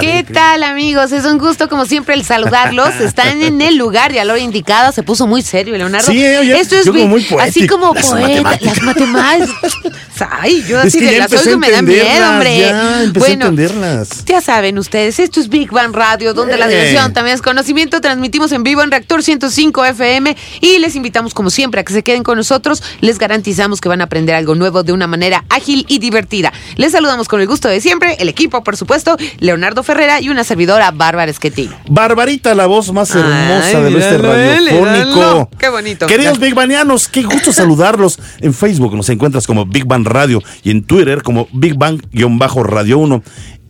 ¿Qué tal amigos? Es un gusto como siempre el saludarlos. Están en el lugar y a la hora indicada. Se puso muy serio, Leonardo. Sí, oye, Esto es yo como muy poético. así como Las poeta, matemáticas. las matemáticas. Ay, yo Es así que de las oigo me da miedo, hombre. ya empecé a entenderlas. ya saben ustedes, esto es Big Bang Radio, donde la Eh. diversión también es conocimiento. Transmitimos en vivo en Reactor 105 FM y les invitamos como siempre a que se queden con nosotros. Les garantizamos que van a aprender algo nuevo de una manera ágil y divertida. Les saludamos con el gusto de siempre, el equipo, por supuesto, Leonardo Ferrera y una servidora, Bárbara Esquetino. Barbarita, la voz más hermosa Ay, del este radiofónico. míralo. Qué bonito. Queridos. Big Banianos, qué gusto saludarlos. En Facebook nos encuentras como Big Bang Radio y en Twitter como Big Bang-Radio 1.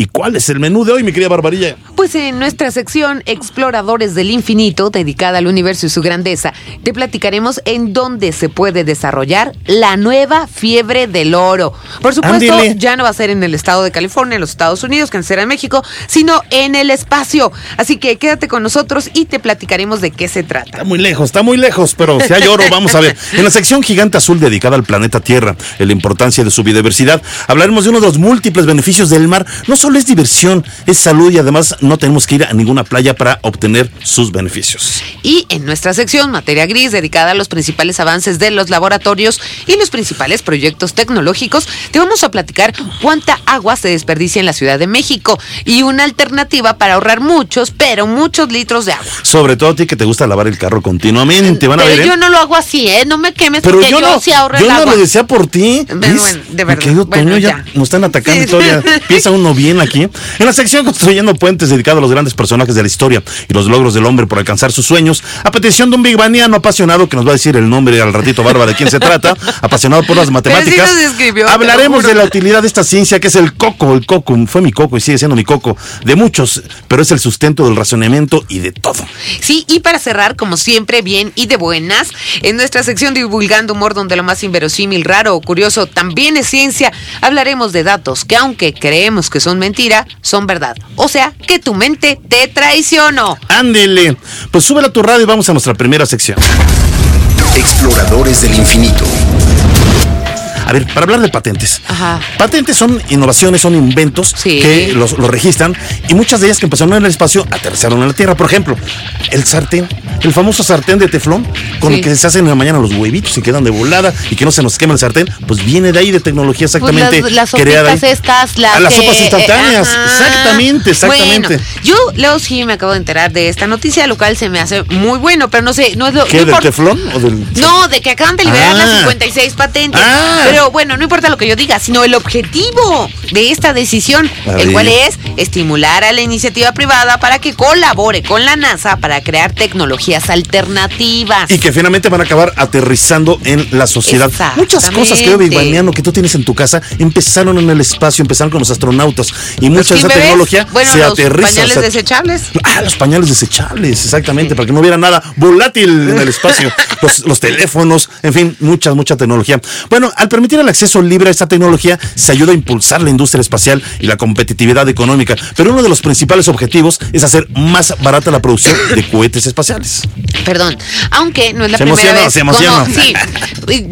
¿Y cuál es el menú de hoy, mi querida Barbarilla? Pues en nuestra sección Exploradores del Infinito, dedicada al universo y su grandeza, te platicaremos en dónde se puede desarrollar la nueva fiebre del oro. Por supuesto, ya no va a ser en el estado de California, en los Estados Unidos, que será en México, sino en el espacio. Así que quédate con nosotros y te platicaremos de qué se trata. Está muy lejos, está muy lejos, pero si hay oro, vamos a ver. En la sección Gigante Azul dedicada al planeta Tierra la importancia de su biodiversidad, hablaremos de uno de los múltiples beneficios del mar. No solo es diversión, es salud y además no tenemos que ir a ninguna playa para obtener sus beneficios. Y en nuestra sección Materia Gris, dedicada a los principales avances de los laboratorios y los principales proyectos tecnológicos, te vamos a platicar cuánta agua se desperdicia en la Ciudad de México y una alternativa para ahorrar muchos, pero muchos litros de agua. Sobre todo a ti que te gusta lavar el carro continuamente, van a pero ver. ¿eh? yo no lo hago así, ¿eh? No me quemes Pero porque yo, no, sí ahorro yo el no agua. lo decía por ti. Bueno, de verdad. querido Bueno, Toño, ya, ya. nos están atacando Sí. todavía empieza uno bien aquí. En la sección Construyendo Puentes, dedicado a los grandes personajes de la historia y los logros del hombre por alcanzar sus sueños, a petición de un Big Baniano apasionado, que nos va a decir el nombre al ratito, Barba, de quién se trata, apasionado por las matemáticas. escribió, hablaremos de la utilidad de esta ciencia que es el coco. El coco fue mi coco y sigue siendo mi coco de muchos, pero es el sustento del razonamiento y de todo. Sí, y para cerrar, como siempre, bien y de buenas, en nuestra sección Divulgando Humor, donde lo más inverosímil, raro o curioso también es ciencia, hablaremos de datos que, aunque creemos que son mentira, son verdad. O sea, que tu mente te traicionó. Ándele. Pues súbela a tu radio y vamos a nuestra primera sección. Exploradores del infinito. A ver, para hablar de patentes. Ajá. Patentes son innovaciones, son inventos Sí. que los, los registran y muchas de ellas que empezaron en el espacio aterrizaron en la Tierra. Por ejemplo, el sartén, el famoso sartén de teflón con Sí. el que se hacen en la mañana los huevitos y quedan de volada y que no se nos quema el sartén, pues viene de ahí de tecnología exactamente Pues las, las creada estas, las A las que- sopas instantáneas, ajá. exactamente, exactamente. Bueno, yo, Leo, sí me acabo de enterar de esta noticia, lo cual se me hace muy bueno, pero no sé, no es lo ¿Qué, no del teflón o del...? No, de que acaban de liberar Ah. las 56 patentes. Ah. Pero bueno, no importa lo que yo diga, sino el objetivo de esta decisión, A el ver. cual es estimular a la iniciativa privada para que colabore con la NASA para crear tecnologías alternativas. Y que finalmente van a acabar aterrizando en la sociedad. Muchas cosas que Baniano, que tú tienes en tu casa empezaron en el espacio, empezaron con los astronautas y mucha de esa Bebés, tecnología bueno, se los aterriza. pañales o sea, desechables. Ah, los pañales desechables, exactamente, para que no hubiera nada volátil en el espacio. los, los teléfonos, en fin, mucha, mucha tecnología. Bueno, al permitir el acceso libre a esta tecnología, se ayuda a impulsar la industria espacial y la competitividad económica. Pero uno de los principales objetivos es hacer más barata la producción de cohetes espaciales. Perdón, aunque no es la Se primera vez. se emocionó. como- sí,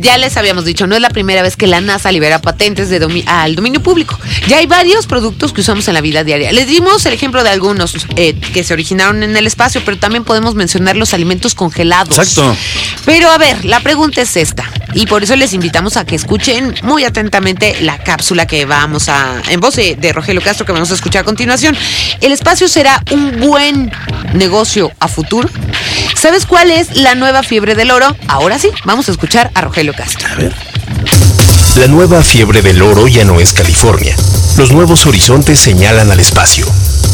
ya les habíamos dicho, no es la primera vez que la NASA libera patentes de domi- al dominio público. Ya hay varios productos que usamos en la vida diaria. Les dimos el ejemplo de algunos eh, que se originaron en el espacio, pero también podemos mencionar los alimentos congelados. Exacto. Pero a ver, la pregunta es esta, y por eso les invitamos a que escuchen muy atentamente la cápsula que vamos a, en voz de, Rogelio Castro, que vamos a escuchar a continuación. ¿El espacio será un buen negocio a futuro? ¿Sabes cuál es la nueva fiebre del oro? Ahora sí, vamos a escuchar a Rogelio Castro. La nueva fiebre del oro ya no es California. Los nuevos horizontes señalan al espacio.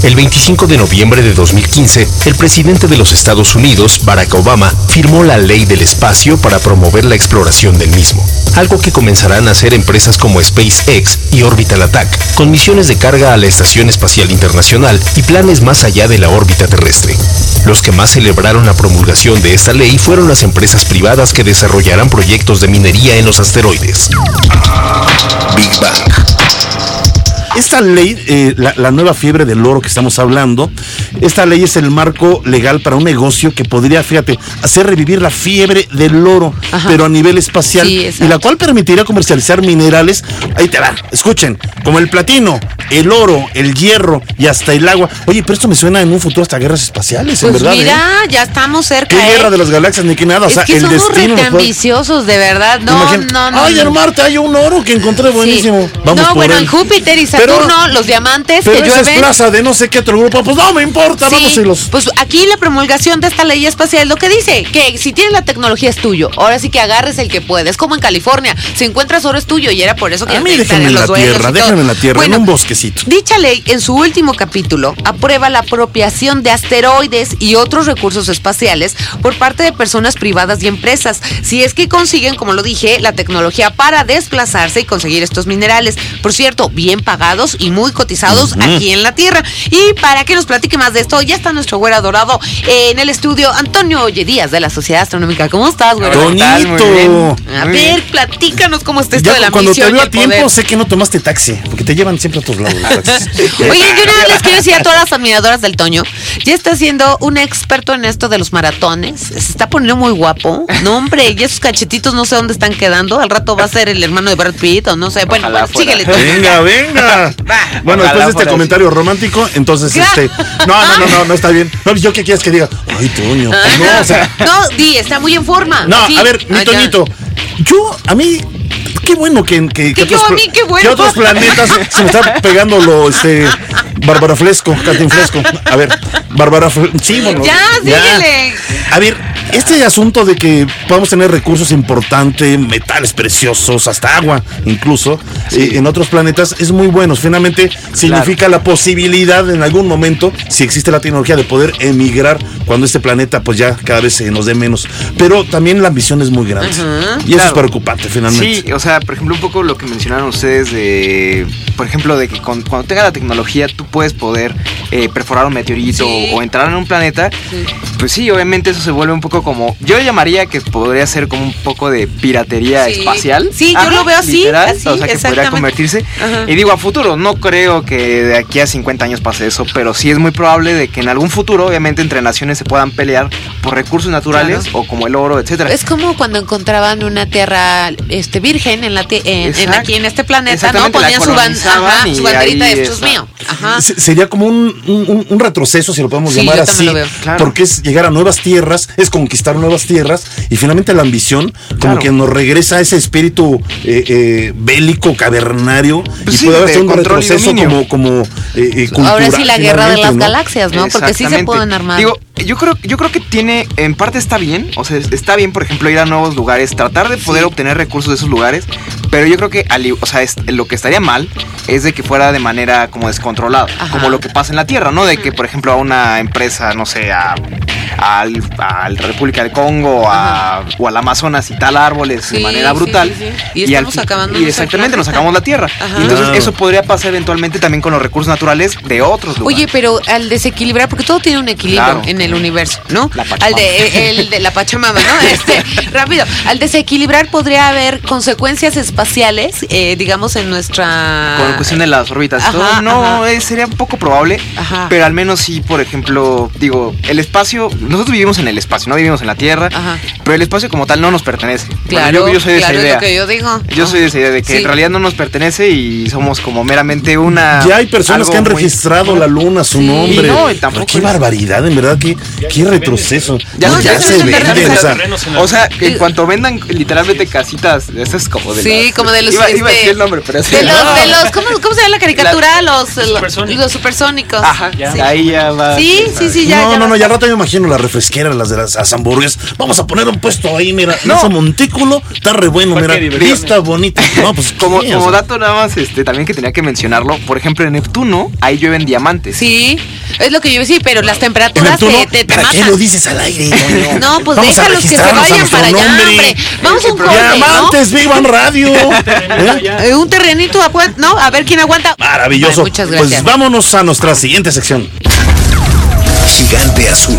El 25 de noviembre de 2015, el presidente de los Estados Unidos, Barack Obama, firmó la Ley del Espacio para promover la exploración del mismo, algo que comenzarán a hacer empresas como SpaceX y Orbital Attack, con misiones de carga a la Estación Espacial Internacional y planes más allá de la órbita terrestre. Los que más celebraron la promulgación de esta ley fueron las empresas privadas que desarrollarán proyectos de minería en los asteroides. Big Bang. Esta ley, eh, la, la nueva fiebre del oro que estamos hablando, esta ley es el marco legal para un negocio que podría, fíjate, hacer revivir la fiebre del oro, Ajá. pero a nivel espacial, Sí, y la cual permitiría comercializar minerales, ahí te va, escuchen, como el platino, el oro, el hierro y hasta el agua. Oye, pero esto me suena en un futuro hasta guerras espaciales, en Pues verdad. ¿eh? mira, ya estamos cerca. ¿Qué ¿eh? guerra de las galaxias ni qué nada? O sea, que el somos destino. puede- ambiciosos, de verdad. No, Imagina- no, no. Ay, no. en Marte hay un oro que encontré buenísimo. Sí. Vamos no, por bueno, él. en Júpiter y Pero- Saturno, los diamantes Pero que es llueven. plaza de no sé qué otro grupo. Pues no me importa, Sí, vamos y los. pues aquí la promulgación de esta ley espacial es lo que dice, que si tienes la tecnología es tuyo. Ahora sí que agarres el que puedes, como en California. Si encuentras oro es tuyo y era por eso que A ya mí quitan en la los tierra, déjenme en la tierra, Bueno, en un bosquecito. Dicha ley, en su último capítulo, aprueba la apropiación de asteroides y otros recursos espaciales por parte de personas privadas y empresas, si es que consiguen, como lo dije, la tecnología para desplazarse y conseguir estos minerales. Por cierto, bien y muy cotizados aquí en la Tierra. Y para que nos platique más de esto, ya está nuestro güero adorado en el estudio, Antonio Oye Díaz de la Sociedad Astronómica. ¿Cómo estás, güero? Toñito. A ver, platícanos cómo está esto Ya de la cuando te misión y veo a tiempo, poder. sé que no tomaste taxi, porque te llevan siempre a otros lados. Oigan, yo nada más les quiero decir a todas las admiradoras del Toño, ya está siendo un experto en esto de los maratones, se está poniendo muy guapo. No, hombre, y esos cachetitos no sé dónde están quedando, al rato va a ser el hermano de Brad Pitt o no sé. Bueno, bueno, síguele. Toño. Venga, Bueno, Ojalá después de este comentario romántico, entonces este. No, no, no, no, no está bien. No, yo qué quieres que diga. Ay, Toño. No, o sea. no, di, está muy en forma. No, Sí. a ver, mi Ah, ya. Toñito. Yo, a mí. Qué bueno que, que, Que yo, otros, a mí, pla- qué bueno. que otros planetas se me está pegando lo este Bárbara Fresco, Katin Fresco. A ver, Bárbara Fresco. Sí, bueno. Ya, síguele. A ver, este asunto de que podamos tener recursos importantes, metales preciosos, hasta agua incluso, eh, en otros planetas es muy bueno. Finalmente significa la posibilidad en algún momento, si existe la tecnología, de poder emigrar cuando este planeta pues ya cada vez se nos dé menos. Pero también la ambición es muy grande. Ajá. Y eso es Claro. preocupante finalmente. Sí, o sea, por ejemplo, un poco lo que mencionaron ustedes de, por ejemplo, de que con- cuando tenga la tecnología tú puedes poder eh, perforar un meteorito Sí. o entrar en un planeta, Sí. pues sí, obviamente eso se vuelve un poco como, yo llamaría que podría ser como un poco de piratería Sí. espacial. Sí, yo lo veo así, literal, así, o sea, que podría convertirse. Ajá. Y digo, a futuro, no creo que de aquí a 50 años pase eso, pero sí es muy probable de que en algún futuro, obviamente, entre naciones se puedan pelear por recursos naturales Claro. o como el oro, etcétera. Es como cuando encontraban una tierra este virgen en la en, en aquí en este planeta, ¿no? Ponían su, ban- ajá, su banderita esto es mío. Ajá. Sería como un, un- un retroceso, si lo podemos Sí, llamar yo así. Claro. porque es llegar a nuevas tierras, es conquistar nuevas tierras y finalmente la ambición como Claro. que nos regresa a ese espíritu eh, eh, bélico, cavernario Pues y sí, puede haber un control y retroceso dominio. como, como eh, eh, Ahora sí la guerra de las ¿no? galaxias, ¿no? Porque sí se pueden armar. Digo, yo creo, yo creo que tiene, en parte está bien, o sea, está bien, por ejemplo, ir a nuevos lugares, tratar de poder obtener recursos de esos lugares, pero yo creo que, o sea, es- lo que estaría mal es de que fuera de manera como descontrolada, Ajá. como lo que pasa en la Tierra, ¿no? De que, por ejemplo, a una empresa, no sé, a, al, a la República del Congo a- o al Amazonas y tal árboles Sí, de manera brutal. sí, sí. Y al estamos fin- acabándonos Y exactamente, nos acabamos la Tierra. Ajá. Y entonces Claro. eso podría pasar eventualmente también con los recursos naturales de otros lugares. Oye, pero al desequilibrar, porque todo tiene un equilibrio Claro. en el universo, ¿no? La al de, el de la Pachamama, ¿no? Este, rápido. Al desequilibrar podría haber consecuencias espaciales, eh, digamos, en nuestra. Con cuestión de las órbitas y Ajá, todo, no, eh, sería poco probable, Ajá. pero al menos sí, por ejemplo, digo, el espacio, nosotros vivimos en el espacio, no vivimos en la Tierra, Ajá. pero el espacio como tal no nos pertenece. Bueno, Claro, yo, yo soy de claro, esa es idea. lo que yo digo. Yo soy de esa idea de que Sí. en realidad no nos pertenece y somos como meramente una... Ya hay personas que han muy- registrado la luna, su Sí. nombre. Y no, y tampoco qué es- barbaridad, en verdad, qué, qué retroceso. Ya No, no, ya, ya se se venden, venden o sea, en la O sea, Y- en cuanto vendan literalmente casitas, eso es como de Sí, las- como de los. Iba, iba a decir el nombre, pero sí. De los, de los, ¿cómo ¿Cómo, cómo se llama la caricatura? los, los, supersónicos. los supersónicos. Ajá, Sí. ahí ya va. Sí, sí, sí, ya. no, ya no, no, ya rato me imagino las refresqueras, las de las, las hamburguesas. Vamos a poner un puesto ahí, mira. No. Ese montículo está re bueno, mira. Vista bonita. No, pues Como, sí, dato nada más, este, también que tenía que mencionarlo, por ejemplo, en Neptuno, ahí llueven diamantes. Sí, es lo que yo iba a decir, pero las temperaturas Neptuno, te, te, te ¿Para qué lo dices al aire? Toño? No, pues Vamos déjalos que se vayan para allá, hombre. Vamos a un corte, ¿no? Diamantes, Vivan Radio. ¿Eh? Eh, un terrenito, ¿no? A ver quién aguanta. Maravilloso. Ay, muchas gracias. Pues vámonos a nuestra siguiente sección. Gigante azul.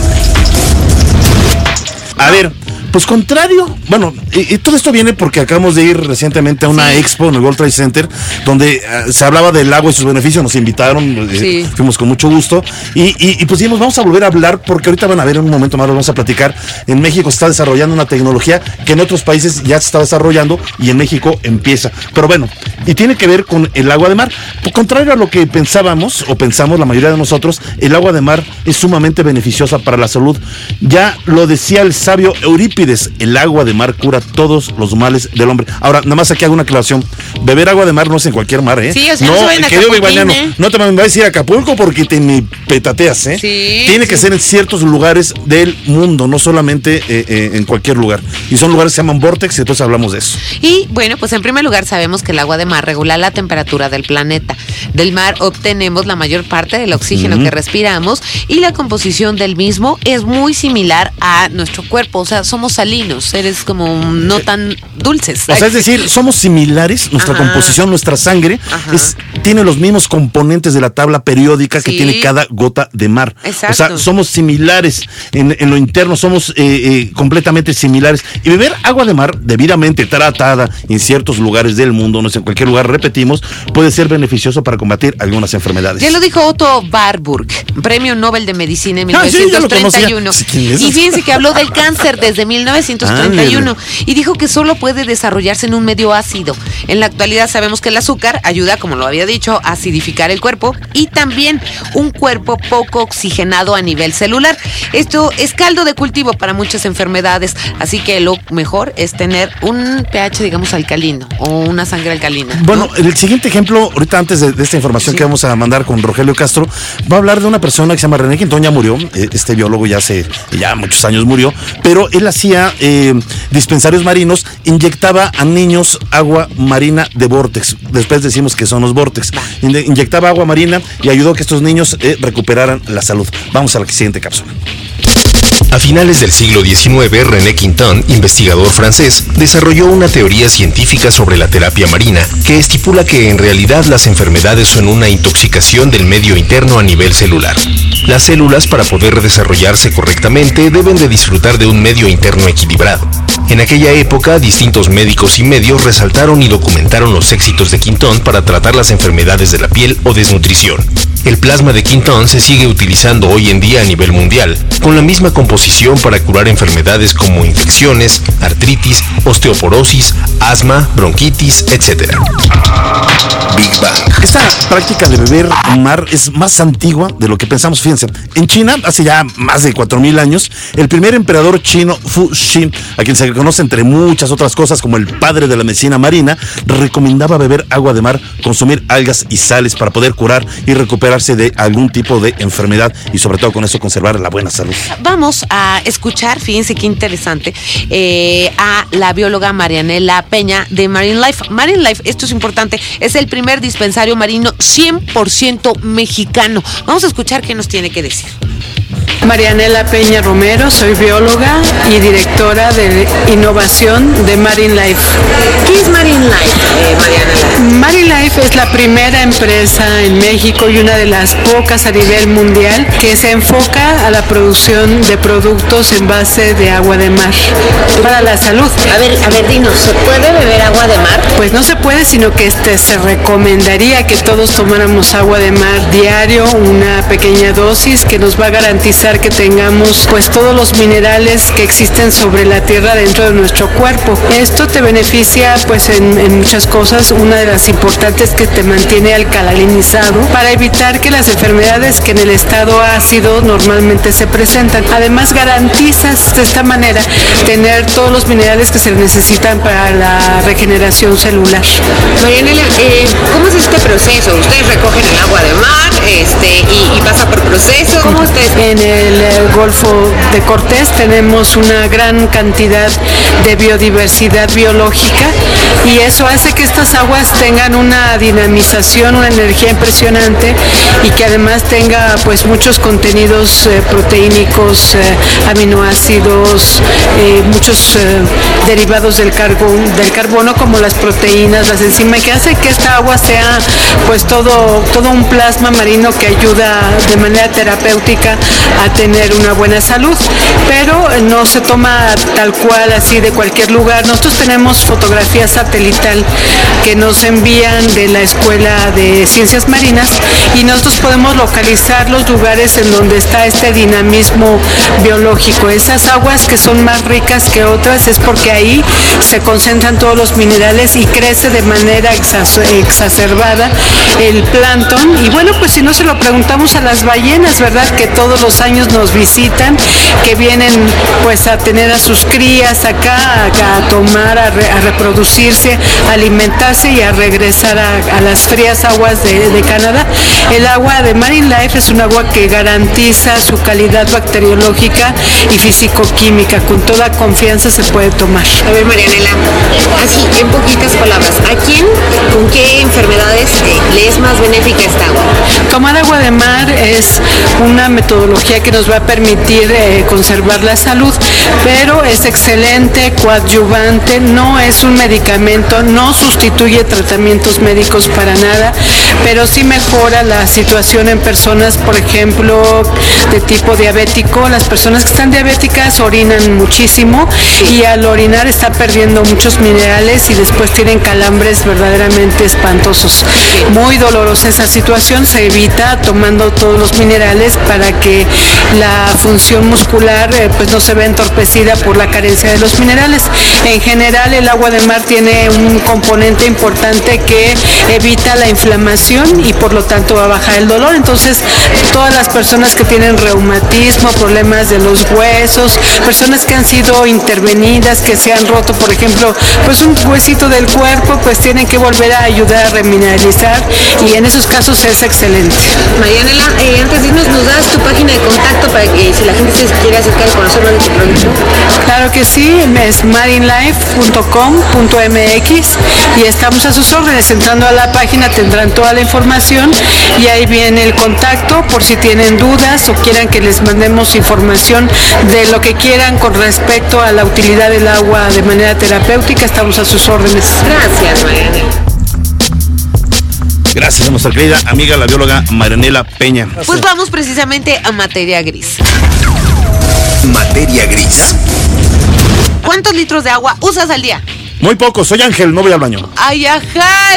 A ver, pues contrario, bueno, y, y todo esto viene porque acabamos de ir recientemente a una Sí. expo en el World Trade Center donde ah, se hablaba del agua y sus beneficios, nos invitaron, eh, fuimos con mucho gusto y, y, y pues dijimos, vamos a volver a hablar porque ahorita van a ver en un momento más, lo vamos a platicar, en México se está desarrollando una tecnología que en otros países ya se está desarrollando y en México empieza, pero bueno, y tiene que ver con el agua de mar, Por contrario a lo que pensábamos o pensamos la mayoría de nosotros, el agua de mar es sumamente beneficiosa para la salud, ya lo decía el sabio Eurípides, el agua de mar cura todos los males del hombre. Ahora, nada más aquí hago una aclaración. Beber agua de mar no es en cualquier mar, ¿eh? Sí, o sea, no a querido ¿eh? no te me vayas a ir a Acapulco porque te me petateas, ¿eh? Sí, Tiene que ser en ciertos lugares del mundo, no solamente eh, eh, en cualquier lugar. Y son lugares que se llaman vortex y entonces hablamos de eso. Y bueno, pues en primer lugar sabemos que el agua de mar regula la temperatura del planeta. Del mar obtenemos la mayor parte del oxígeno que respiramos y la composición del mismo es muy similar a nuestro cuerpo. O sea, somos salinos, seres como no tan dulces. O sea, es decir, somos similares, nuestra Ajá. composición, nuestra sangre es, tiene los mismos componentes de la tabla periódica que Sí. tiene cada gota de mar. Exacto. O sea, somos similares en, en lo interno, somos eh, eh, completamente similares. Y beber agua de mar debidamente tratada en ciertos lugares del mundo, no sé, en cualquier lugar, repetimos, puede ser beneficioso para combatir algunas enfermedades. Ya lo dijo Otto Warburg, premio Nobel de Medicina en Ah, sí, ya lo conocía. 1931. Sí, ¿quién es? y fíjense que habló del cáncer desde 1931 y dijo que solo puede desarrollarse en un medio ácido. En la actualidad sabemos que el azúcar ayuda, como lo había dicho, a acidificar el cuerpo y también un cuerpo poco oxigenado a nivel celular. Esto es caldo de cultivo para muchas enfermedades, así que lo mejor es tener un pH, digamos, alcalino o una sangre alcalina. ¿no? Bueno, el siguiente ejemplo, ahorita antes de, de esta información que vamos a mandar con Rogelio Castro, va a hablar de una persona que se llama René Quintón, ya murió, eh, este biólogo ya hace ya muchos años murió, pero él hacía eh, dispensarios marinos, inyectaba a niños agua marina de vortex, después decimos que son los vortex, inyectaba agua marina y ayudó a que estos niños eh, recuperaran la salud. Vamos a la siguiente cápsula. A finales del siglo XIX, René Quinton, investigador francés, desarrolló una teoría científica sobre la terapia marina que estipula que en realidad las enfermedades son una intoxicación del medio interno a nivel celular. Las células para poder desarrollarse correctamente deben de disfrutar de un medio interno equilibrado. En aquella época, distintos médicos y medios resaltaron y documentaron los éxitos de Quinton para tratar las enfermedades de la piel o desnutrición. El plasma de Quinton se sigue utilizando hoy en día a nivel mundial, con la misma composición para curar enfermedades como infecciones, artritis, osteoporosis, asma, bronquitis, etc. Big Bang. Esta práctica de beber mar es más antigua de lo que pensamos. Fíjense, en China, hace ya más de 4000 años, el primer emperador chino Fu Xi, a quien se conoce entre muchas otras cosas como el padre de la medicina marina, recomendaba beber agua de mar, consumir algas y sales para poder curar y de algún tipo de enfermedad y sobre todo con eso conservar la buena salud. Vamos a escuchar, fíjense qué interesante, eh, a la bióloga Marianela Peña de Marine Life. Marine Life, esto es importante, es el primer dispensario marino 100% mexicano. Vamos a escuchar qué nos tiene que decir. Marianela Peña Romero, soy bióloga y directora de innovación de Marine Life. ¿Qué es Marine Life, Marianela? Marine Life es la primera empresa en México y una de las pocas a nivel mundial que se enfoca a la producción de productos en base de agua de mar para la salud. A ver, a ver, dinos, ¿se puede beber agua de mar? Pues no se puede, sino que este se recomendaría que todos tomáramos agua de mar diario, una pequeña dosis que nos va a garantizar que tengamos pues todos los minerales que existen sobre la tierra dentro de nuestro cuerpo. Esto te beneficia pues en, en muchas cosas. Una de las importantes que te mantiene alcalinizado para evitar que las enfermedades que en el estado ácido normalmente se presentan. Además garantizas de esta manera tener todos los minerales que se necesitan para la regeneración celular. Marianela, eh, ¿cómo es este proceso? Ustedes recogen el agua de mar este, y, y pasa por proceso. ¿Cómo ustedes? En el eh, Golfo de Cortés tenemos una gran cantidad de biodiversidad biológica y eso hace que estas aguas tengan una dinamización, una energía impresionante y que además tenga pues muchos contenidos eh, proteínicos, eh, aminoácidos, eh, muchos derivados del carbón, del carbono como las proteínas, las enzimas, que hace que esta agua sea pues todo, todo un plasma marino que ayuda de manera terapéutica a tener una buena salud, pero no se toma tal cual así de cualquier lugar. Nosotros tenemos fotografía satelital que nos envían de la Escuela de Ciencias Marinas y nosotros podemos localizar los lugares en donde está este dinamismo biológico. Esas aguas que son más ricas que otras es porque ahí se concentran todos los minerales y crece de manera exacerbada el plancton. Y bueno, pues si no se lo preguntamos a las ballenas, ¿verdad? Que todos los años nos visitan, que vienen pues a tener a sus crías acá, a, tomar, a, re- a reproducirse, a alimentarse y a regresar a, las frías aguas de Canadá. El agua de Marine Life es un agua que garantiza su calidad bacteriológica y físico-química. Con toda confianza se puede tomar. A ver, Marianela, así, en poquitas palabras, ¿a quién, con qué enfermedades eh, le es más benéfica esta agua? Tomar agua de mar es una metodología que nos va a permitir eh, conservar la salud, pero es excelente, coadyuvante, no es un medicamento, no sustituye tratamientos médicos para nada, pero sí mejora la situación en personas, por ejemplo, de tipo diabético. Las personas que están diabéticas orinan muchísimo y al orinar están perdiendo muchos minerales y después tienen calambres verdaderamente espantosos. Muy dolorosa esa situación, se evita tomando todos los minerales para que la función muscular eh, pues no se vea entorpecida por la carencia de los minerales. En general el agua de mar tiene un componente importante que evita la inflamación y por lo tanto va a bajar el dolor. Entonces todas las personas que tienen reumatismo, problemas de los huesos, personas que han sido intervenidas, que se han roto, por ejemplo, pues un huesito del cuerpo, pues tienen que volver a ayudar a remineralizar y en esos casos es excelente. Marianela, eh, antes de irnos, ¿nos das tu página de contacto para que si la gente se quiere acercar y conocer más de tu producto? Claro que sí, es marinelife.com.mx y estamos a sus órdenes. Entrando a la página tendrán toda la información y ahí viene el contacto por si tienen dudas o quieran que les mandemos información de lo que quieran con respecto a la utilidad del agua de manera terapéutica. Estamos a sus órdenes. Gracias, Marianela. Gracias a nuestra querida amiga, la bióloga Marianela Peña. Pues vamos precisamente a materia gris. Materia gris. ¿Cuántos litros de agua usas al día? Muy poco, soy Ángel, no voy al baño. Ay, ajá.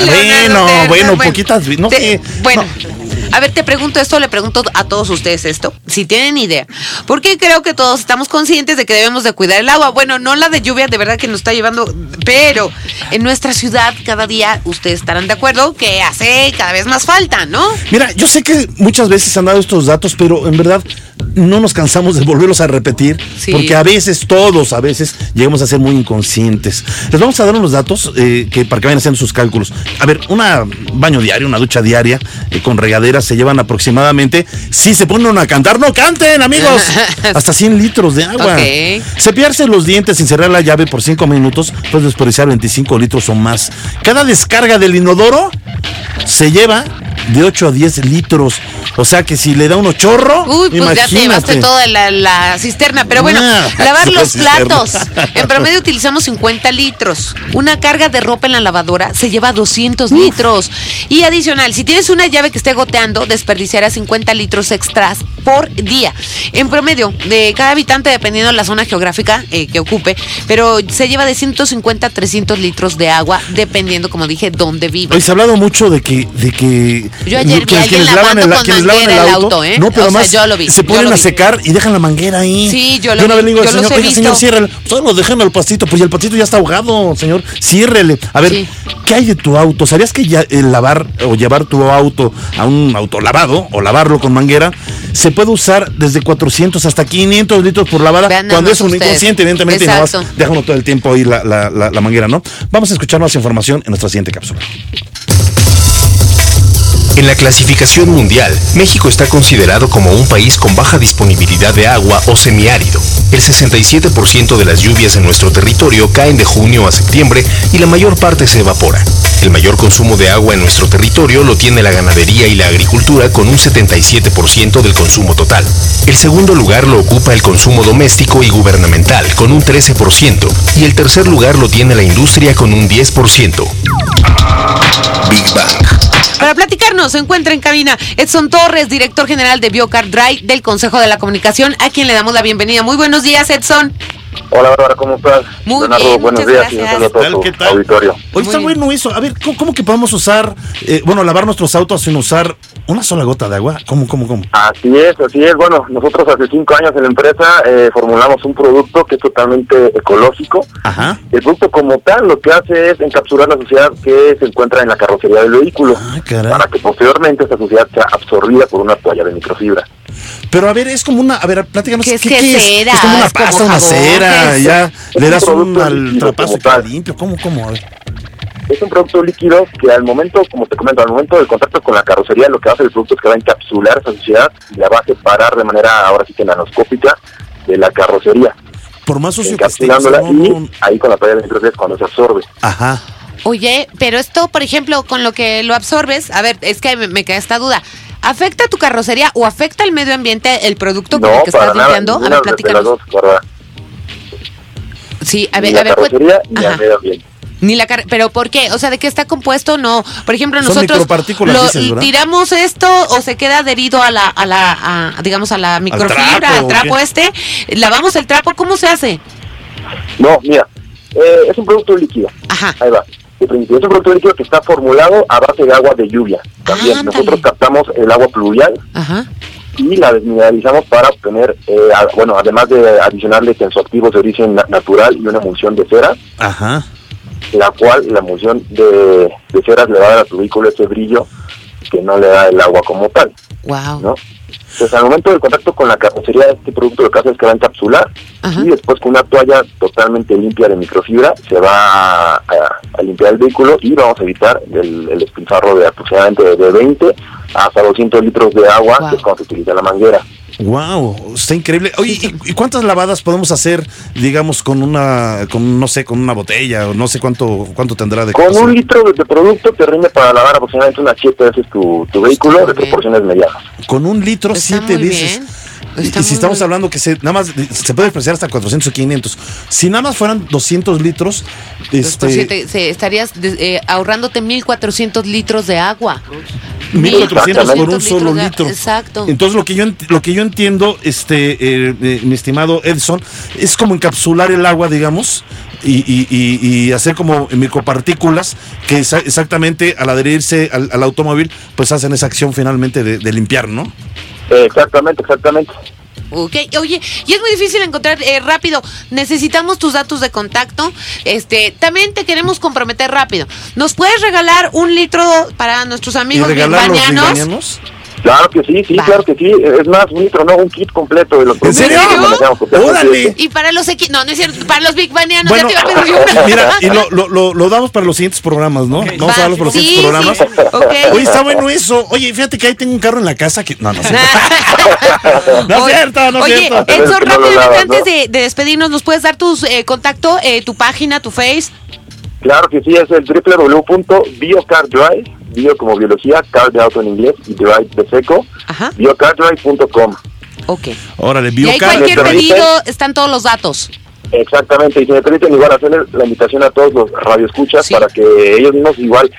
Bueno, Leonardo, bueno, poquitas, no te- sé, Bueno. no. A ver, te pregunto esto, le pregunto a todos ustedes esto, si tienen idea. Porque creo que todos estamos conscientes de que debemos de cuidar el agua. Bueno, no la de lluvia, de verdad que nos está llevando, pero en nuestra ciudad cada día ustedes estarán de acuerdo que hace cada vez más falta, ¿no? Mira, yo sé que muchas veces han dado estos datos, pero en verdad no nos cansamos de volverlos a repetir, Sí. porque a veces, todos a veces, llegamos a ser muy inconscientes. Les vamos a dar unos datos eh, que para que vayan haciendo sus cálculos. A ver, un baño diario, una ducha diaria eh, con regadera se llevan aproximadamente, si se ponen a cantar, no canten, amigos, hasta 100 litros de agua. Ok. Cepillarse los dientes sin cerrar la llave por 5 minutos, puedes desperdiciar 25 litros o más. Cada descarga del inodoro se lleva de 8 a 10 litros. O sea que si le da uno chorro, Uy, pues te llevaste toda la, la cisterna. Pero bueno, Ah, lavar la los cisterna. platos. En promedio utilizamos 50 litros. Una carga de ropa en la lavadora se lleva 200 litros. Y adicional, si tienes una llave que esté goteando, desperdiciarás 50 litros extras por día. En promedio, de cada habitante, dependiendo de la zona geográfica eh, que ocupe, pero se lleva de 150 a 300 litros de agua, dependiendo, como dije, dónde vive. Hoy se ha hablado mucho de que, de que Yo ayer vi a alguien lavando el- con manguera el auto, ¿eh? No, pero O sea, además yo lo vi, se yo ponen a secar y dejan la manguera ahí. Sí, yo lo Y una vez le digo al yo señor, oiga, visto. señor, ciérrele. Solo dejen al pastito, pues el pastito ya está ahogado, señor. Ciérrele. A ver, Sí. ¿qué hay de tu auto? ¿Sabías que ya el lavar o llevar tu auto a un autolavado o lavarlo con manguera se puede usar desde 400 hasta 500 litros por lavada? Vean cuando es un inconsciente, evidentemente, y no vas, Exacto. uno todo el tiempo ahí la, la- la- la manguera, ¿no? Vamos a escuchar más información en nuestra siguiente cápsula. En la clasificación mundial, México está considerado como un país con baja disponibilidad de agua o semiárido. El 67% de las lluvias en nuestro territorio caen de junio a septiembre y la mayor parte se evapora. El mayor consumo de agua en nuestro territorio lo tiene la ganadería y la agricultura con un 77% del consumo total. El segundo lugar lo ocupa el consumo doméstico y gubernamental con un 13% y el tercer lugar lo tiene la industria con un 10%. Big Bang. Para platicarnos, se encuentra en cabina Edson Torres, director general de Biocar Drive del Consejo de la Comunicación, a quien le damos la bienvenida. Muy buenos días, Edson. Hola Bárbara, ¿cómo estás? Muy Leonardo, bien, buenos días gracias. a todo ¿Qué tal? auditorio. Oye, está bien. bueno eso. A ver, ¿cómo, cómo que podemos usar, eh, bueno, lavar nuestros autos sin usar una sola gota de agua? ¿Cómo, cómo, cómo? Así es, así es. Bueno, nosotros hace cinco años en la empresa eh, formulamos un producto que es totalmente ecológico. Ajá. El producto como tal lo que hace es encapsular la suciedad que se encuentra en la carrocería del vehículo Ah, caray. para que posteriormente esta suciedad sea absorbida por una toalla de microfibra. Pero a ver, es como una, a ver, platícanos. ¿Qué es que es? cera? Es como una Es como pasta, una jabón, cera, ya le un das un producto al líquido trapazo como y queda limpio. ¿Cómo, cómo? A ver. Es un producto líquido que al momento, como te comento, al momento del contacto con la carrocería, lo que hace el producto es que va a encapsular esa suciedad y la va a separar de manera, ahora sí que nanoscópica, de la carrocería, Por más sucio que esté. no, y ahí con la toalla de microfibra es cuando se absorbe. Ajá. Oye, pero esto, por ejemplo, con lo que lo absorbes, a ver, es que me, me queda esta duda. ¿Afecta tu carrocería o afecta al medio ambiente el producto con el No, que para estás nada, limpiando? A ver, platícanos. dos. Sí, a Ni ver, la a ver, pues- carrocería ni el medio ambiente. Ni la car pero ¿por qué? O sea, ¿de qué está compuesto? No. Por ejemplo, Son nosotros micropartículas, lo- tiramos esto o se queda adherido a la a la a, digamos a la microfibra, trapo, al ¿o trapo, este, lavamos el trapo, ¿cómo se hace? No, mira, eh, es un producto líquido. Ajá. Ahí va. De principio, Es un producto líquido que está formulado a base de agua de lluvia. También Ándale. nosotros captamos el agua pluvial Ajá. y la desmineralizamos para obtener, eh, a- bueno, además de adicionarle tensoactivos de origen na- natural y una emulsión de cera, Ajá. la cual la emulsión de, de ceras le va a dar a tu vehículo ese brillo que no le da el agua como tal, Wow. ¿no? Entonces, al momento del contacto con la carrocería, este producto lo que hace es que va a encapsular Ajá. y después con una toalla totalmente limpia de microfibra se va a, a- a limpiar el vehículo y vamos a evitar el, el despilfarro de aproximadamente de 20 hasta 200 litros de agua, Wow. que es cuando se utiliza la manguera. Wow, está increíble. Oye, ¿y, cuántas lavadas podemos hacer, digamos, con una, con no sé, con una botella o no sé cuánto, cuánto tendrá de Con capacidad? un litro de, de producto te rinde para lavar aproximadamente unas 7 veces tu, tu vehículo muy de proporciones medianas. Con un litro, Está siete veces. bien. Y, Está y si estamos hablando que se, nada más se puede despreciar hasta 400 o 500. Si nada más fueran 200 litros, este, sí, te- se- estarías eh, ahorrándote 1400 litros de agua. 1400 por un 1400 solo de- litro. Exacto. Entonces lo que yo lo que yo entiendo, este, eh, eh, mi estimado Edson, es como encapsular el agua, digamos, y, y- y- y hacer como micropartículas que exa- exactamente al adherirse al, al automóvil, pues hacen esa acción finalmente de, de limpiar, ¿no? Eh, exactamente, exactamente. Ok, oye, y es muy difícil encontrar eh, rápido. Necesitamos tus datos de contacto. Este, también te queremos comprometer rápido. ¿Nos puedes regalar un litro para nuestros Y amigos regalar los bigbanianos? bigbanianos. Claro que sí, sí, Va. claro que sí. Es más, un litro, no, un kit completo de los ¿En serio? ¡Órale! Y para los equipos, no, no es cierto, para los bigbanianos, Bueno, ya te iba a pedir una. mira, y lo, lo, lo, lo damos para los siguientes programas, ¿no? Vamos Va, a darlos para los sí, siguientes programas. sí, ok. Oye, está bueno eso. Oye, fíjate que ahí tengo un carro en la casa que. No, no sé. No es Oye, cierto, no es Oye, cierto. Edson, No lo rápidamente, ¿no? antes de, de despedirnos, ¿nos puedes dar tus eh, contacto, eh, tu página, tu face? Claro que sí, es el www.biocardrive, bio como biología, car de auto en inglés y drive de seco, Ajá. biocardrive.com. Ok. Órale, Y ahí biocar. cualquier pedido, están todos los datos. Exactamente, y si me permiten igual hacer la invitación a todos los radioescuchas Sí. para que ellos mismos igual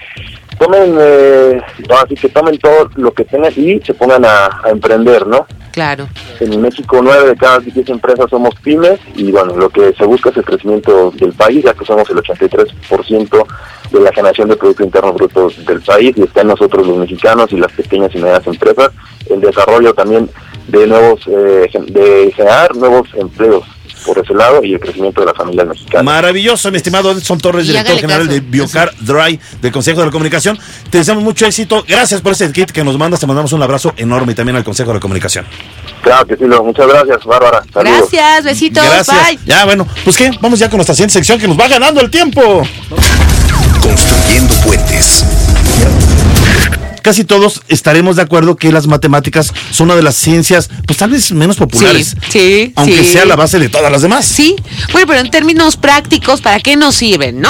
tomen, eh, así que tomen todo lo que tengan y se pongan a, a emprender, ¿no? Claro. En México, nueve de cada diez empresas somos pymes y bueno, lo que se busca es el crecimiento del país, ya que somos el 83% de la generación de Producto Interno Bruto del país y está en nosotros los mexicanos y las pequeñas y medianas empresas, el desarrollo también de nuevos, eh, de generar nuevos empleos por ese lado y el crecimiento de las familias mexicanas. Maravilloso, mi estimado Edson Torres, director general caso. de Biocar Dry del Consejo de la Comunicación. Te deseamos mucho éxito. Gracias por ese kit que nos mandas. Te mandamos un abrazo enorme y también al Consejo de la Comunicación. Claro que sí, muchas gracias, Bárbara. Saludos. Gracias, besitos, Gracias. bye. Ya, bueno, pues qué, vamos ya con nuestra siguiente sección que nos va ganando el tiempo. Construyendo puentes. Casi todos estaremos de acuerdo que las matemáticas son una de las ciencias, pues tal vez menos populares. Sí, sí, Aunque sí. sea la base de todas las demás. Sí, bueno, pero en términos prácticos, ¿para qué nos sirven, no?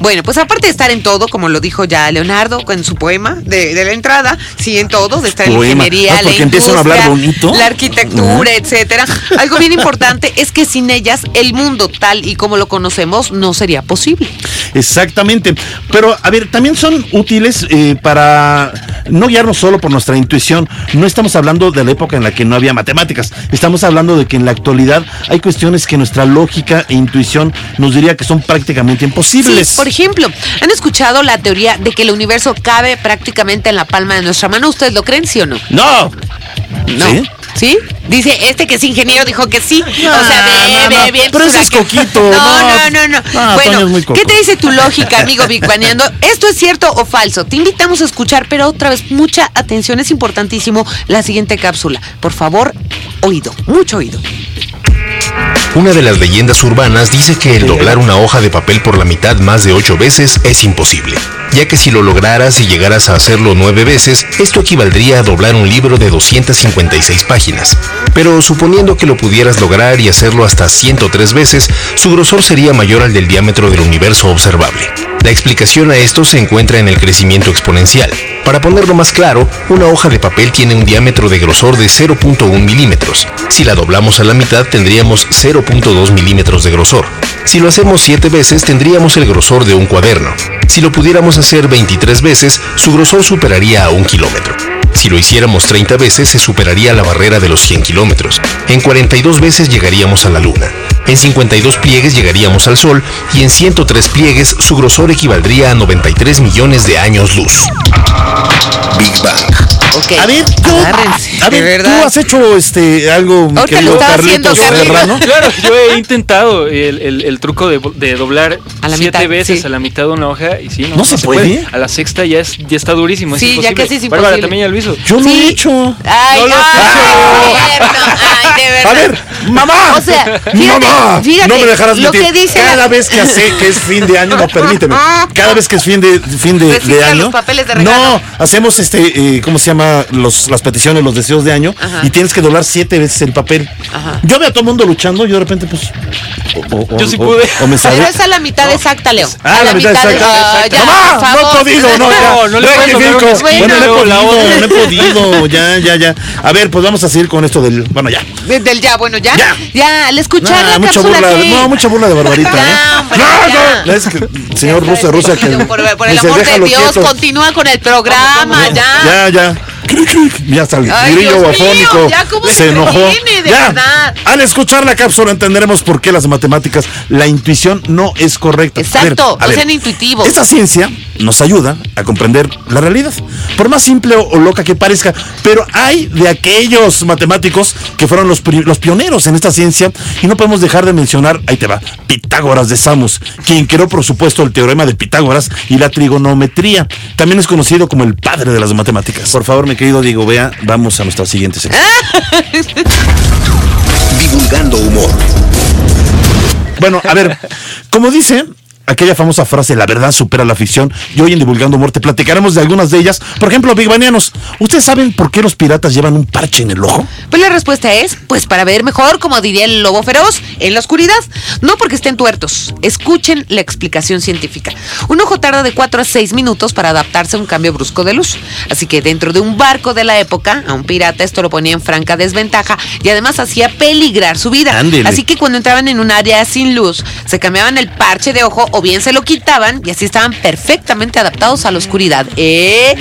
Bueno, pues aparte de estar en todo, como lo dijo ya Leonardo en su poema de, de la entrada, sí, en todo, de estar en la Poema. ingeniería, Ah, porque la empiezan a hablar industria, bonito. la arquitectura, etcétera. Algo bien importante es que sin ellas el mundo tal y como lo conocemos no sería posible. Exactamente. Pero, a ver, también son útiles eh, para no guiarnos solo por nuestra intuición. No estamos hablando de la época en la que no había matemáticas. Estamos hablando de que en la actualidad hay cuestiones que nuestra lógica e intuición nos diría que son prácticamente imposibles. Sí, por ejemplo, ¿han escuchado la teoría de que el universo cabe prácticamente en la palma de nuestra mano? ¿Ustedes lo creen, sí o no? ¡No! No. ¿Sí? ¿Sí? Dice, este que es ingeniero dijo que sí. o sea, no, ve, no, bien. pero ese por es coquito, No, no. no, Toño bueno. ¿qué te dice tu lógica, amigo Big Baneando? ¿Esto es cierto o falso? Te invitamos a escuchar, pero otra vez, mucha atención. Es importantísimo la siguiente cápsula. Por favor, oído, mucho oído. Una de las leyendas urbanas dice que el doblar una hoja de papel por la mitad más de ocho veces es imposible, ya que si lo lograras y llegaras a hacerlo nueve veces, esto equivaldría a doblar un libro de 256 páginas. Pero suponiendo que lo pudieras lograr y hacerlo hasta 103 veces, su grosor sería mayor al del diámetro del universo observable. La explicación a esto se encuentra en el crecimiento exponencial. Para ponerlo más claro, una hoja de papel tiene un diámetro de grosor de 0.1 milímetros. Si la doblamos a la mitad tendríamos 0.2 milímetros de grosor. Si lo hacemos 7 veces tendríamos el grosor de un cuaderno. Si lo pudiéramos hacer 23 veces, su grosor superaría a un kilómetro. Si lo hiciéramos 30 veces, se superaría la barrera de los 100 kilómetros. En 42 veces llegaríamos a la Luna. En 52 pliegues llegaríamos al Sol y en 103 pliegues su grosor equivaldría a 93 millones de años luz. Big Bang. Ok. A ver, tú, Agárrense, a de ver, verdad. ¿tú has hecho este algo, mi Ahorita lo estaba haciendo. Serrano? Claro, yo he intentado el, el- el truco de, de doblar A la siete mitad, veces sí. a la mitad de una hoja y sí, no, ¿No se puede? A la sexta ya, es, ya está durísimo. es Sí, ya imposible. casi es Bárbara imposible. también ya lo hizo. Yo lo Sí. he hecho. Ay, No lo has ay, de verdad. A ver, mamá. O sea, fíjate, mamá, fíjate, no me dejarás lo mentir. que dice Cada la- vez que hace que es fin de año, no permíteme. Cada vez que es fin de fin de, de año. los papeles de regalo. no, hacemos este, eh, ¿cómo se llama? Los, las peticiones, los deseos de año Ajá. y tienes que doblar siete veces el papel. Ajá. Yo veo a todo el mundo luchando, yo de repente pues. o- o- Yo sí o- pude. O me sale. Pero es a la mitad exacta, Leo. Ah, a la mitad exacta. ah, ya, ¡Mamá! por No he podido, no, ya. No, no le una esquina, Bueno, no he la podido, no he podido. Ya, ya, ya. A ver, pues vamos a seguir con esto del. Bueno, ya. Desde el ya, bueno, ya. Ya. Ya, al escuchar Nah, la mucha cápsula burla, que... no, mucha burla de Barbarita, Ya, ¿eh? hombre, no, ya. no, es que señor Rusia, Rusia que Por, por el amor de "Déjalo Dios, quieto". continúa con el programa, ya. Ya, ya. Ya está el Ay, grillo Dios mío, afónico. ya, ¿cómo se enojó. viene, de ya. verdad? Al escuchar la cápsula entenderemos por qué las matemáticas, la intuición no es correcta. A ver, Exacto, a no ver. sean intuitivos. Esta ciencia nos ayuda a comprender la realidad. Por más simple o, loca que parezca, pero hay de aquellos matemáticos que fueron los, los pioneros en esta ciencia y no podemos dejar de mencionar, ahí te va, Pitágoras de Samos, quien creó por supuesto el teorema de Pitágoras y la trigonometría. También es conocido como el padre de las matemáticas. Por favor, mi querido Diego, vea, vamos a nuestra siguiente sección. Divulgando humor. Bueno, a ver, como dice aquella famosa frase, la verdad supera la ficción, y hoy en Divulgando Humor te platicaremos de algunas de ellas. Por ejemplo, Big Banianos, ¿ustedes saben por qué los piratas llevan un parche en el ojo? Pues la respuesta es, pues para ver mejor, como diría el lobo feroz, en la oscuridad. No porque estén tuertos. Escuchen la explicación científica. Un ojo tarda de 4 a 6 minutos para adaptarse a un cambio brusco de luz. Así que dentro de un barco de la época, a un pirata esto lo ponía en franca desventaja y además hacía peligrar su vida. Ándele. Así que cuando entraban en un área sin luz, se cambiaban el parche de ojo o bien se lo quitaban y así estaban perfectamente adaptados a la oscuridad. ¿Eh?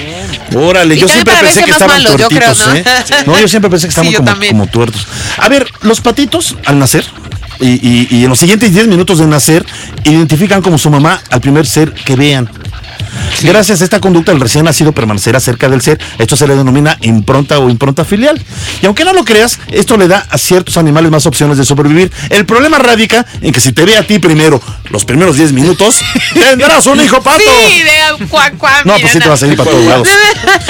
Órale, yo siempre pensé que estaban malos, yo creo, tuertitos, ¿no? ¿eh? No, yo siempre pensé que estaban como, como tuertos. A ver, los patitos al nacer y, y- y en los siguientes 10 minutos de nacer identifican como su mamá al primer ser que vean. Gracias a esta conducta, el recién nacido permanecerá cerca del ser. Esto se le denomina impronta o impronta filial. Y aunque no lo creas, esto le da a ciertos animales más opciones de sobrevivir. El problema radica en que si te ve a ti primero los primeros 10 minutos, tendrás un hijo pato. Sí, de cuac, cuac, No, pues sí te va a seguir para todos lados.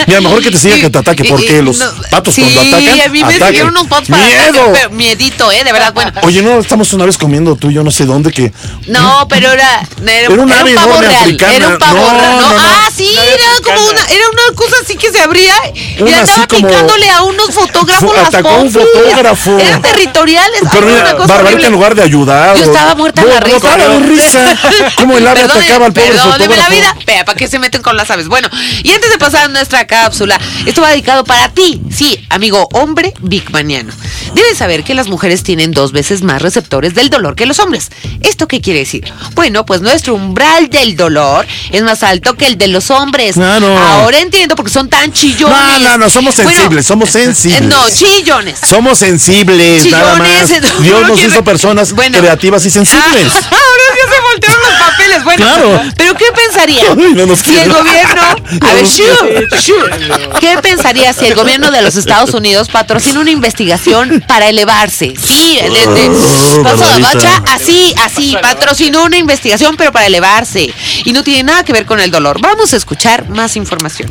Mira, mejor que te siga que te ataque, porque los patos sí, cuando atacan. a mí me atacan. unos patos para ¡Miedo! atacar, pero miedito, eh, de verdad, bueno. Oye, no, estamos una vez comiendo tú y yo no sé dónde que. No, pero era, era, Era un ave pavo enorme real. Era un pavo No, real. No, no. Ah, sí, era como una, era una cosa así que se abría y Una andaba picándole a unos fotógrafos las atacó a un fotógrafo. Era territorial, estaba Pero una mira, Barbarita en lugar de ayudar. Yo estaba muerta de Bo- la risa. botaba de risa. Como el ave atacaba al pobre Perdóneme la fotógrafo. vida. Vea, ¿para qué se meten con las aves? Bueno, y antes de pasar a nuestra cápsula, esto va dedicado para ti. Sí, amigo hombre bigmaniano. Debes saber que las mujeres tienen dos veces más receptores del dolor que los hombres. ¿Esto qué quiere decir? Bueno, pues nuestro umbral del dolor es más alto que el de los hombres. Claro. Ahora entiendo por qué son tan chillones. No, no, no, somos Bueno, sensibles, somos eh, sensibles. No, chillones. Somos sensibles, nada Chillones, más. no, Dios no nos quiero- hizo personas Bueno. creativas y sensibles. Ah, ahora sí se voltearon los papeles. Bueno, Claro. pero ¿qué pensaría Ay, si el gobierno, a ver, shoo, shoo. ¿qué pensaría si el gobierno de los Estados Unidos patrocina una investigación para elevarse? Sí, el, el- el- paso bacha, así, así, patrocinó una investigación pero para elevarse y no tiene nada que ver con el dolor. Vamos a escuchar más información.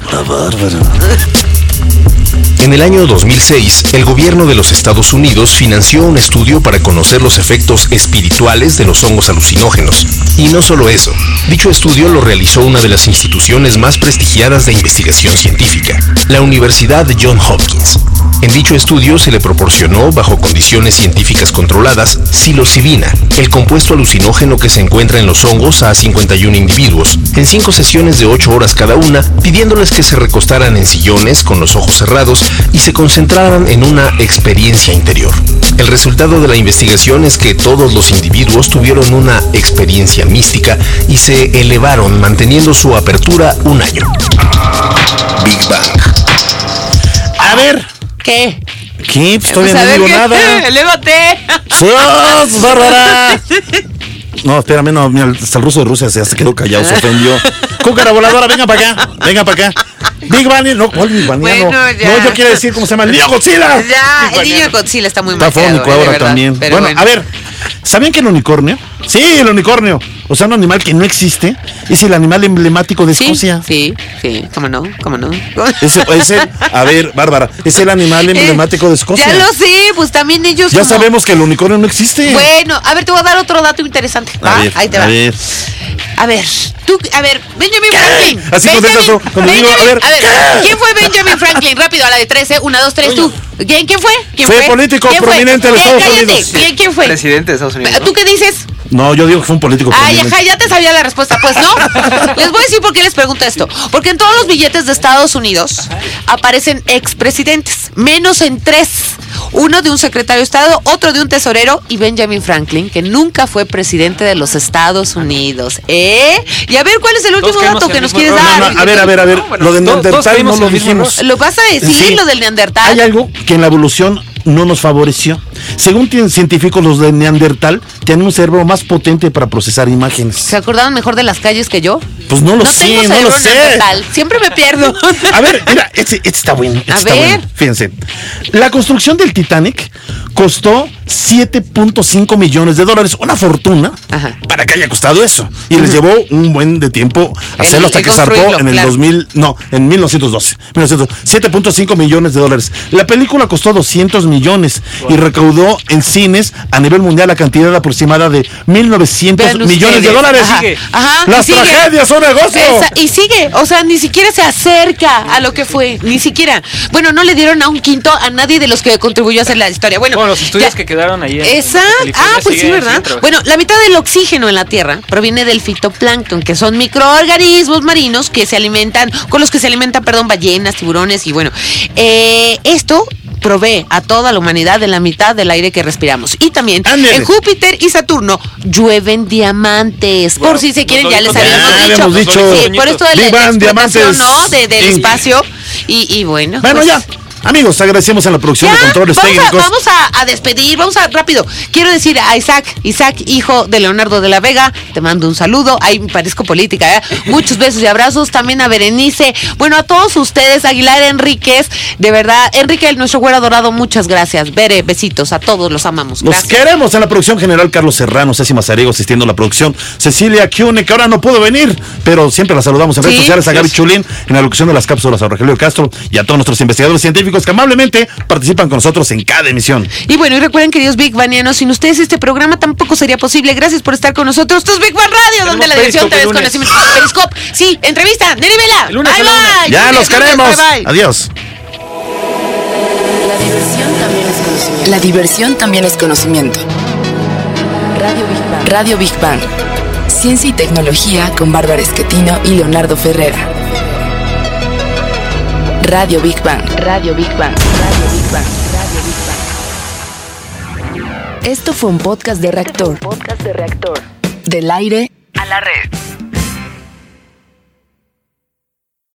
En el año 2006, el gobierno de los Estados Unidos financió un estudio para conocer los efectos espirituales de los hongos alucinógenos. Y no solo eso, dicho estudio lo realizó una de las instituciones más prestigiadas de investigación científica, la Universidad John Hopkins. En dicho estudio se le proporcionó, bajo condiciones científicas controladas, psilocibina, el compuesto alucinógeno que se encuentra en los hongos a 51 individuos, en cinco sesiones de 8 horas cada una, pidiéndoles que se recostaran en sillones con los ojos cerrados y se concentraran en una experiencia interior. El resultado de la investigación es que todos los individuos tuvieron una experiencia mística y se elevaron manteniendo su apertura un año. Big Bang. A ver, ¿Qué? ¿qué? Pues todavía Pues no digo qué. nada. Elévate. ¡Sos, Bárbara! No, espérame, no, mira, hasta el ruso de Rusia se, quedó callado, se ofendió. Cúcara voladora, venga para acá, venga para acá. Big Bang, no, ¿cuál Big Bang? Bueno, no, yo quiero decir cómo se llama, el niño Godzilla. Ya, el niño Godzilla está muy Está mal. fónico ahora también. Bueno, a ver, ¿sabían que el unicornio? Sí, el unicornio. O sea, un animal que no existe, es el animal emblemático de Sí, Escocia. sí, sí, cómo no, cómo no. Es, es el, a ver, Bárbara, es el animal emblemático de Escocia. Ya lo sé, pues también ellos. Ya como- sabemos que el unicornio no existe. Bueno, a ver, te voy a dar otro dato interesante. a ¿va? ver, Ahí te a va. ver. A ver, tú, a ver, Benjamin Franklin. Así Benjamin, contestas tú, cuando digo, a ver. ¿quién fue Benjamin Franklin? Rápido, a la de 13, una, dos, tres, tú. ¿Quién, quién fue? ¿Quién Fue fue? político ¿Quién fue? prominente de los ¿Quién? Estados Cállate, Unidos. ¿Quién, quién fue? Presidente de Estados Unidos. ¿no? ¿Tú qué dices? No, yo digo que fue un político. Ay, prominente. ajá, ya te sabía la respuesta. Pues no. Les voy a decir por qué les pregunto esto. Porque en todos los billetes de Estados Unidos aparecen expresidentes, menos en tres. Uno de un secretario de Estado, otro de un tesorero y Benjamin Franklin, que nunca fue presidente de los Estados Unidos. ¿Eh? Y a ver, ¿cuál es el último dato que nos quieres. No, dar? no, a ver, a ver, a ver. Lo de Todos- todos Neandertal no lo dijimos. ¿Lo vas a decir, Sí. lo del Neandertal? Hay algo que en la evolución no nos favoreció. Según tienen científicos, los de Neandertal tienen un cerebro más potente para procesar imágenes. ¿Se acordaban mejor de las calles que yo? Pues no lo no sé, tengo no lo sé. neandertal. Siempre me pierdo. A ver, mira, este, este está bueno. este A está ver. bueno. Fíjense. La construcción del Titanic costó 7.5 millones de dólares. Una fortuna Ajá. para que haya costado eso. Y les llevó un buen de tiempo hacerlo El- hasta el que zarpó en el claro. 2000. No, en 1912. 1912. 7.5 millones de dólares. La película costó 200 millones y recaudó en cines a nivel mundial la cantidad aproximada de 1.900 Vean millones de dólares. Ajá, ajá, Las tragedias son negocio. Esa- y sigue, o sea, ni siquiera se acerca a lo que fue, ni siquiera. Bueno, no le dieron a un quinto a nadie de los que contribuyó a hacer la historia. Bueno, Bueno, los estudios ya- que quedaron ahí. en- en Exacto. California Ah, pues sí, ¿verdad? Bueno, la mitad del oxígeno en la Tierra proviene del fitoplancton, que son microorganismos marinos que se alimentan, con los que se alimentan, perdón, ballenas, tiburones y bueno, eh, esto provee a toda la humanidad de la mitad del aire que respiramos. Y también en Júpiter y Saturno llueven diamantes. Por si se quieren, ya les habíamos ya dicho. habíamos dicho. Sí, por esto de la diamantes, ¿no? De, del Inc. espacio. Y, y bueno. Bueno, pues, ya. Amigos, agradecemos a la producción Ya, de controles vamos, a, técnicos. vamos a, a despedir, vamos a rápido. Quiero decir a Isaac, Isaac, hijo de Leonardo de la Vega, te mando un saludo. Ahí me parezco política, ¿eh? Muchos besos y abrazos. También a Berenice. Bueno, a todos ustedes, Aguilar Enríquez, de verdad, Enrique, nuestro güero dorado, muchas gracias. Bere, besitos, a todos los amamos. Los queremos en la producción general Carlos Serrano, Ceci Mazariego asistiendo a la producción, Cecilia Kiune, que ahora no pudo venir, pero siempre la saludamos en redes Sí, sociales, a Gaby. Chulín en la locución de las cápsulas, a Rogelio Castro y a todos nuestros investigadores científicos que amablemente participan con nosotros en cada emisión. Y bueno, y recuerden, queridos Big Banianos, sin ustedes este programa tampoco sería posible. Gracias por estar con nosotros. Esto es Big Bang Radio, donde la dirección te desconocimiento. Periscope, sí, entrevista, Neri Vela. El lunes, Bye, el lunes. bye. Ya Lunes, los lunes, queremos. bye, bye. Adiós. La diversión también es conocimiento. La diversión también es conocimiento. Radio Big Bang. Radio Big Bang. Ciencia y tecnología con Bárbara Esquetino y Leonardo Ferrera. Radio Big Bang. Radio Big Bang. Radio Big Bang. Radio Big Bang. Esto fue un podcast de reactor. Podcast de reactor. Del aire a la red.